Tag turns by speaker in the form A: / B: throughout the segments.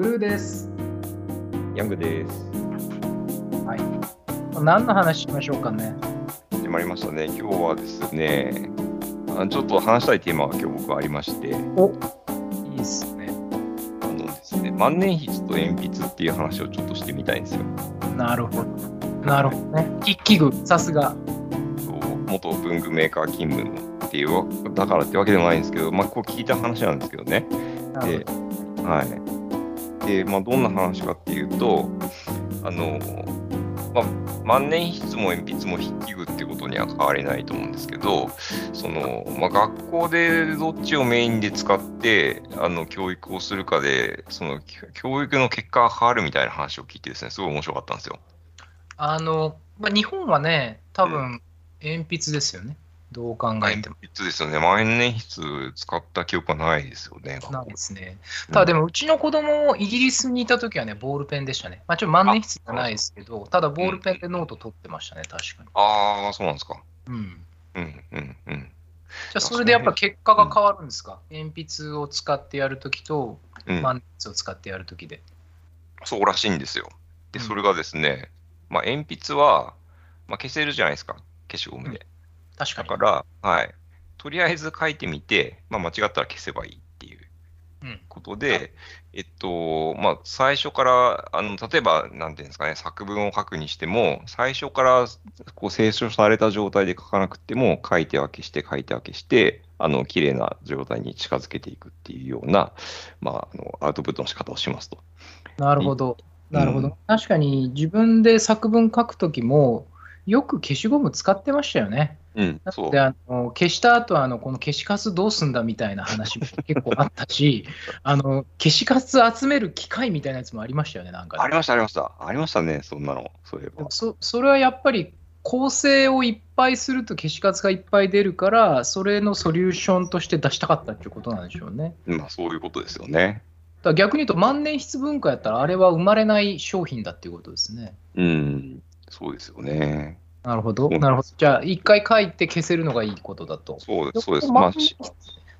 A: ブルーです。
B: ヤングです。
A: はい。何の話しましょうかね。
B: 始まりましたね。今日はですね、あちょっと話したいテーマが今日僕はありまして、
A: おいいですね。
B: あのですね、万年筆と鉛筆っていう話をちょっとしてみたいんですよ。
A: なるほど。なるほどね。筆記具、さすが。
B: 元文具メーカー勤務っていうわだからってわけでもないんですけど、まあ、こう聞いた話なんですけどね。で、はい。で、まあ、どんな話かっていうと、あの、まあ、万年筆も鉛筆も筆記具ってことには変わりないと思うんですけど、その、まあ、学校でどっちをメインで使って、あの、教育をするかで、その、教育の結果が変わるみたいな話を聞いてですね、すごい面白かったんですよ。
A: あの、まあ、日本はね、多分、鉛筆ですよね。どう考えても。
B: 鉛筆ですよね。万年筆使った記憶はないですよね。
A: ないですね。ただでも、うちの子供、イギリスにいた時はね、ボールペンでしたね。まあ、ちょっと万年筆じゃないですけど、ただボールペンでノート取ってましたね、確かに。
B: ああ、そうなんですか。
A: うん。
B: うん、うん、うん。
A: じゃあ、それでやっぱ結果が変わるんですか、鉛筆を使ってやるときと、
B: うん
A: 万年筆を使ってやるときで。
B: そうらしいんですよ。で、
A: うん
B: それがですね、まあ、鉛筆は、まあ、消せるじゃないですか、消しゴムで。
A: 確かに。
B: だから、はい。とりあえず書いてみて、まあ、間違ったら消せばいいっていう
A: うん。
B: ことで、えっと、まあ、最初から、あの、例えば、なんていうんですかね、作文を書くにしても、最初から、こう、清書された状態で書かなくても、書いて分けして、書いて分けして、あの、綺麗な状態に近づけていくっていうような、まあ、あの、アウトプットの仕方をしますと。
A: なるほど。
B: うん
A: なるほど。確かに自分で作文書くときも、よく消しゴム使ってましたよね。
B: うん、
A: で。あの消した後あのこの消しカスどうすんだみたいな話も結構あったし、あの消しカス集める機械みたいなやつもありましたよね、なんかね、
B: ありました、ありました。ありましたね、そんなの。そういえば。
A: そそれはやっぱり構成をいっぱいすると消しカスがいっぱい出るから、それのソリューションとして出したかったっていうことなんでしょうね。
B: まあ、そういうことですよね。
A: だ逆に言うと、万年筆文化やったら、あれは生まれない商品だっていうことですね。
B: うん、そうですよね。
A: なるほど。なるほど。じゃあ、一回書いて消せるのがいいことだと。
B: そうです、そうです。
A: で
B: まあ、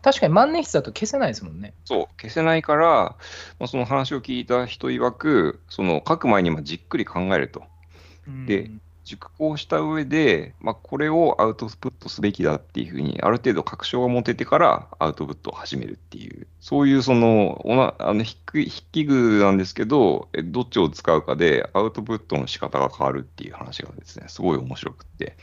A: 確かに万年筆だと消せないですもんね。
B: そう、消せないから、まあ、その話を聞いた人曰く、その書く前にまあじっくり考えると。で
A: うん
B: 熟考した上で、まあ、これをアウトプットすべきだっていうふうに、ある程度確証が持ててからアウトプットを始めるっていう、そういうその、おなあの筆記筆記具なんですけど、えどっちを使うかでアウトプットの仕方が変わるっていう話がですね、すごい面白くって。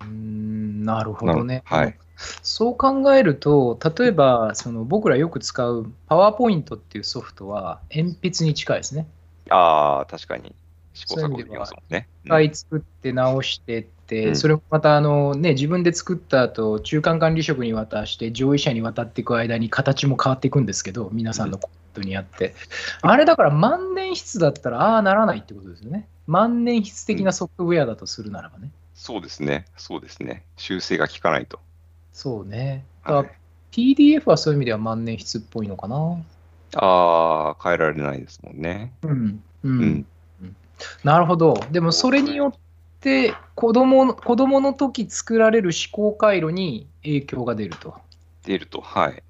A: うーんなるほどね。
B: はい。
A: そう考えると、例えばその僕らよく使うパワーポイントっていうソフトは鉛筆に近いですね。
B: ああ、確かに。試行錯誤でき
A: そういう意味では
B: ますもんね。
A: 一回作って直してって、
B: うん
A: それをまたあの、ね、自分で作った後中間管理職に渡して上位者に渡っていく間に形も変わっていくんですけど皆さんのコメントにあって、あれだから万年筆だったらああならないってことですよね万年筆的なソフトウェアだとするならばね、
B: そうですね。そうですね。修正が効かないと。
A: そうねだから
B: はい、
A: PDF はそういう意味では万年筆っぽいのかな
B: ああ、変えられないですもんね。
A: うん、う
B: うんん。
A: なるほどでもそれによって子供の子供の時作られる思考回路に影響が出ると。
B: 出ると。はい。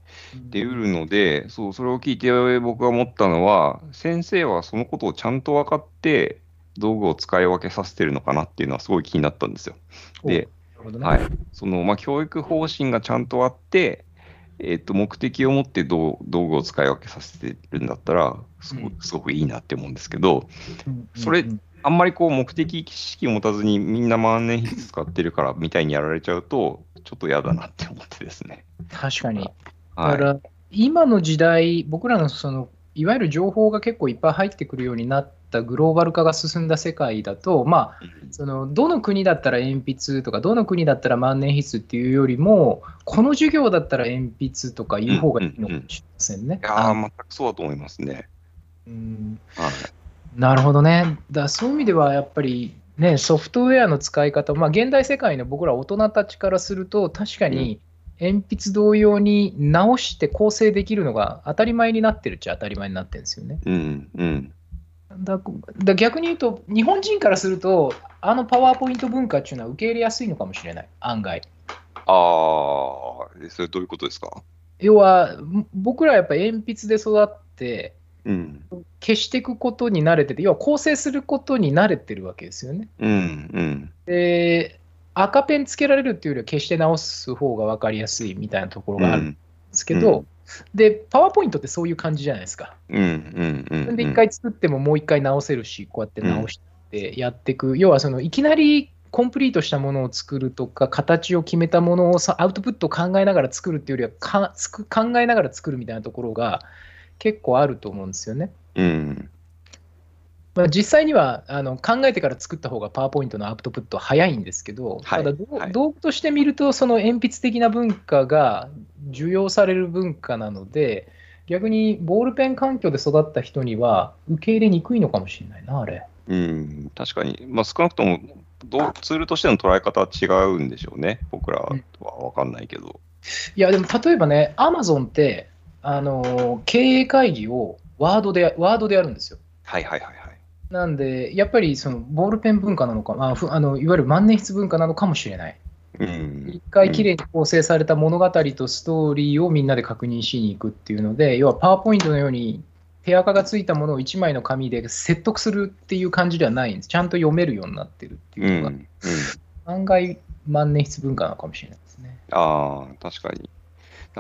B: 出うるので、そう、それを聞いて僕が思ったのは、先生はそのことをちゃんと分かって、道具を使い分けさせてるのかなっていうのはすごい気になったんですよ。で、
A: ね
B: はい。その、まあ、教育方針がちゃんとあって、えっと、目的を持って道道具を使い分けさせてるんだったら、すご
A: うん
B: すごくいいなって思うんですけど、
A: うん
B: それあんまりこう目的意識を持たずにみんな万年筆使ってるからみたいにやられちゃうと、ちょっと嫌だなって思ってですね。
A: 確かに。だ
B: はい。
A: から、今の時代、僕らのその、いわゆる情報が結構いっぱい入ってくるようになったグローバル化が進んだ世界だと、まあ、そのどの国だったら鉛筆とか、どの国だったら万年筆っていうよりも、この授業だったら鉛筆とかいう方がいいのかもしれませんね。
B: いやー、全くそうだと思いますね。
A: うん
B: はい。
A: なるほどね。だそういう意味ではやっぱり、ね、ソフトウェアの使い方、まあ、現代世界の僕ら大人たちからすると、確かに鉛筆同様に直して構成できるのが当たり前になってるっちゃ当たり前になってるんですよね。
B: うん、うん。
A: だだ逆に言うと、日本人からすると、あのパワーポイント文化っていうのは受け入れやすいのかもしれない、案外。
B: ああ、えそれどういうことですか？
A: 要は、僕らはやっぱり鉛筆で育って、
B: うん。
A: 消していくことに慣れてて、要は構成することに慣れてるわけですよね。
B: うん。うん。
A: で、赤ペンつけられるっていうよりは消して直す方が分かりやすいみたいなところがあるんですけど、で、パワーポイントってそういう感じじゃないですか。
B: うん。うん。うん。
A: で一回作ってももう一回直せるし、こうやって直してやっていく、要はそのいきなりコンプリートしたものを作るとか、形を決めたものをさアウトプットを考えながら作るっていうよりはかつく考えながら作るみたいなところが結構あると思うんですよね。
B: うん。
A: まあ、実際にはあの考えてから作った方がパワーポイントのアウトプットは早いんですけど、
B: はい
A: ただ
B: はい
A: 道具として見ると、その鉛筆的な文化が受容される文化なので、逆にボールペン環境で育った人には受け入れにくいのかもしれないな、あれ。
B: うん。確かに。まあ、少なくとも、どうツールとしての捉え方は違うんでしょうね。僕らは分かんないけど。
A: いや、でも例えばね、アマゾンって、あの経営会議をワードでワードでやるんですよ。
B: はいはいはいはい。
A: なんで、やっぱりそのボールペン文化なのか、まあ、ふあのいわゆる万年筆文化なのかもしれない。
B: うん
A: 一回きれいに構成された物語とストーリーをみんなで確認しに行くっていうので、要はパワーポイントのように手垢がついたものを1枚の紙で説得するっていう感じではないんです。ちゃんと読めるようになってるって
B: うん。
A: いうのが、
B: うん。
A: 案外万年筆文化なのかもしれないですね。
B: ああ、確かに。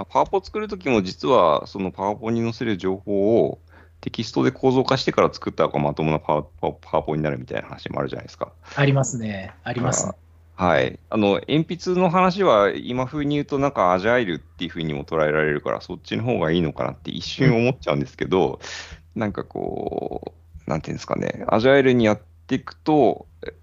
B: パワポ作るときも実は、そのパワポに載せる情報をテキストで構造化してから作った方がまともなパワパワパワポになるみたいな話もあるじゃないですか。
A: ありますね。ありますね。
B: はい。あの、鉛筆の話は今風に言うとなんかアジャイルっていう風にも捉えられるから、そっちの方がいいのかなって一瞬思っちゃうんですけど、なんかこう、なんていうんですかね、アジャイルにやっていくと、え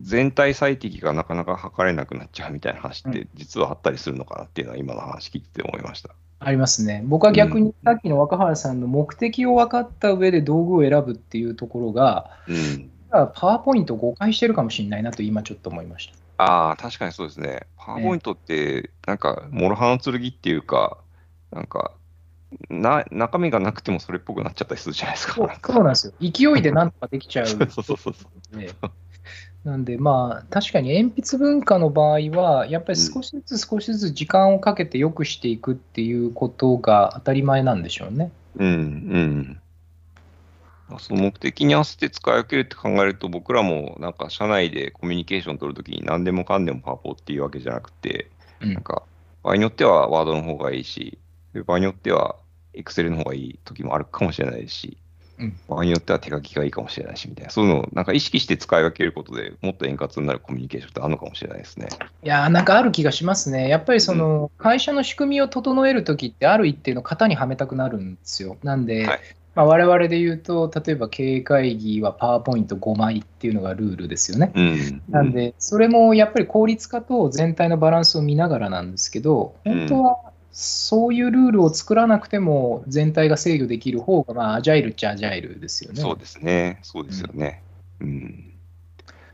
B: 全体最適がなかなか測れなくなっちゃうみたいな話って実はあったりするのかなっていうのは今の話聞いてて思いました。
A: ありますね。僕は逆にさっきの若原さんの目的を分かった上で道具を選ぶっていうところが、
B: うん。
A: パワーポイントを誤解してるかもしれないなと今ちょっと思いました。
B: ああ、確かにそうですね。パワーポイントって、なんか、諸刃の剣っていうか、なんか、な、中身がなくてもそれっぽくなっちゃったりするじゃないですか。
A: そう
B: なんか
A: そうなんですよ。勢いでなんとかできちゃう
B: そうそうそうそう。
A: なんでまあ確かに鉛筆文化の場合はやっぱり少しずつ少しずつ時間をかけて良くしていくっていうことが当たり前なんでしょうね。
B: うん、うん。まあその目的に合わせて使い分けるって考えると、僕らもなんか社内でコミュニケーション取るときに何でもかんでもパワポっていうわけじゃなくて、
A: うん
B: なんか場合によってはワードの方がいいし、場合によってはエクセルの方がいい時もあるかもしれないし、
A: うん
B: 場合によっては手書きがいいかもしれないしみたいな、そういうのをなんか意識して使い分けることでもっと円滑になるコミュニケーションってあるのかもしれないですね。
A: いやーなんかある気がしますね。やっぱりその会社の仕組みを整えるときってある一定の型にはめたくなるんですよ。なんで、
B: はい
A: まあ、我々で言うと例えば経営会議はパワーポイント5枚っていうのがルールですよね。
B: うん。
A: なんで、それもやっぱり効率化と全体のバランスを見ながらなんですけど、本当はそういうルールを作らなくても全体が制御できる方が、まあ、アジャイルっちゃアジャイルですよね。
B: そうですね。そうですよね。うん。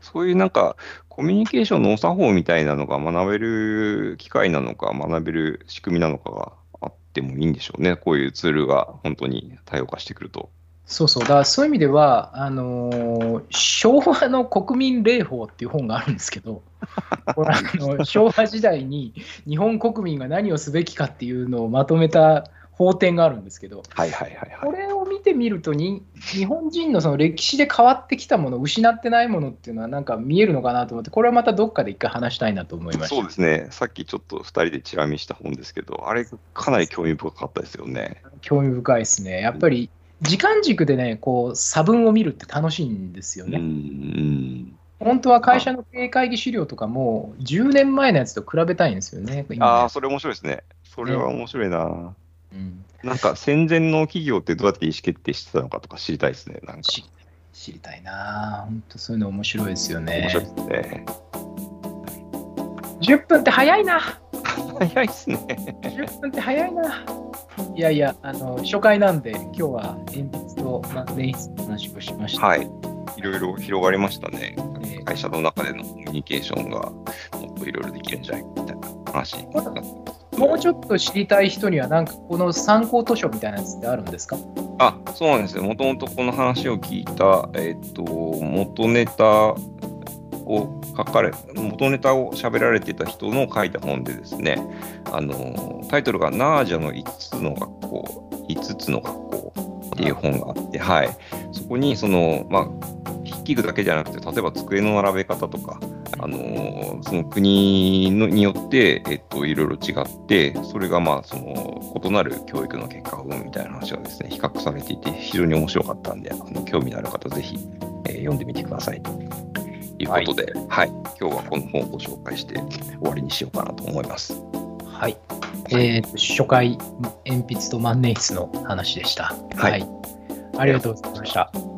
B: そういうなんか、コミュニケーションのお作法みたいなのが学べる機会なのか、学べる仕組みなのかがあってもいいんでしょうね。こういうツールが本当に多様化してくると。
A: そうそう、だからそういう意味では、あのー昭和の国民礼法っていう本があるんですけど、これあの昭和時代に日本国民が何をすべきかっていうのをまとめた法典があるんですけど、
B: はいはいはい
A: これを見てみるとに、日本人のその歴史で変わってきたもの、失ってないものっていうのは、なんか見えるのかなと思って、これはまたどっかで一回話したいなと思いました。
B: そうですね。さっきちょっと2人でチラ見した本ですけど、あれかなり興味深かったですよね。
A: 興味深いですね。やっぱり時間軸でね、こう差分を見るって楽しいんですよね。
B: ん。
A: 本当は会社の経営会議資料とかも10年前のやつと比べたいんですよね。
B: ああ、それ面白いですね。それは面白いな。
A: うん
B: なんか戦前の企業ってどうやって意思決定してたのかとか知りたいですね。なんか
A: 知知りたいな本当そういうの面白いですよね
B: 面。白いですね。
A: 10分って早いな
B: 早いですね。
A: 10分って早いないやいや、あの初回なんで、今日は鉛筆と万年筆の話をしました。
B: はい。いろいろ広がりましたね。
A: えー
B: 会社の中でのコミュニケーションがもっといろいろできるんじゃないかみたいな話になって
A: もうちょっと知りたい人には、なんかこの参考図書みたいなやつってあるんですか？
B: あ、そうなんですよ。もともとこの話を聞いた、えっ、と、元ネタを書かれ、元ネタを喋られてた人の書いた本でですね、あの、タイトルがナージャの5つの学校、5つの学校、っていう本があって、はい、そこにその、まあ、筆記具だけじゃなくて、例えば机の並べ方とか、あのその国のによって、えっと、いろいろ違って、それがまあその異なる教育の結果を生むみたいな話がですね、比較されていて、非常に面白かったんで、あの興味のある方、ぜひ、えー読んでみてくださいと。いうことで、はい、今日はこの本をご紹介して終わりにしようかなと思います。
A: はい。えーと初回、鉛筆と万年筆の話でした。
B: はい
A: ありがとうございました。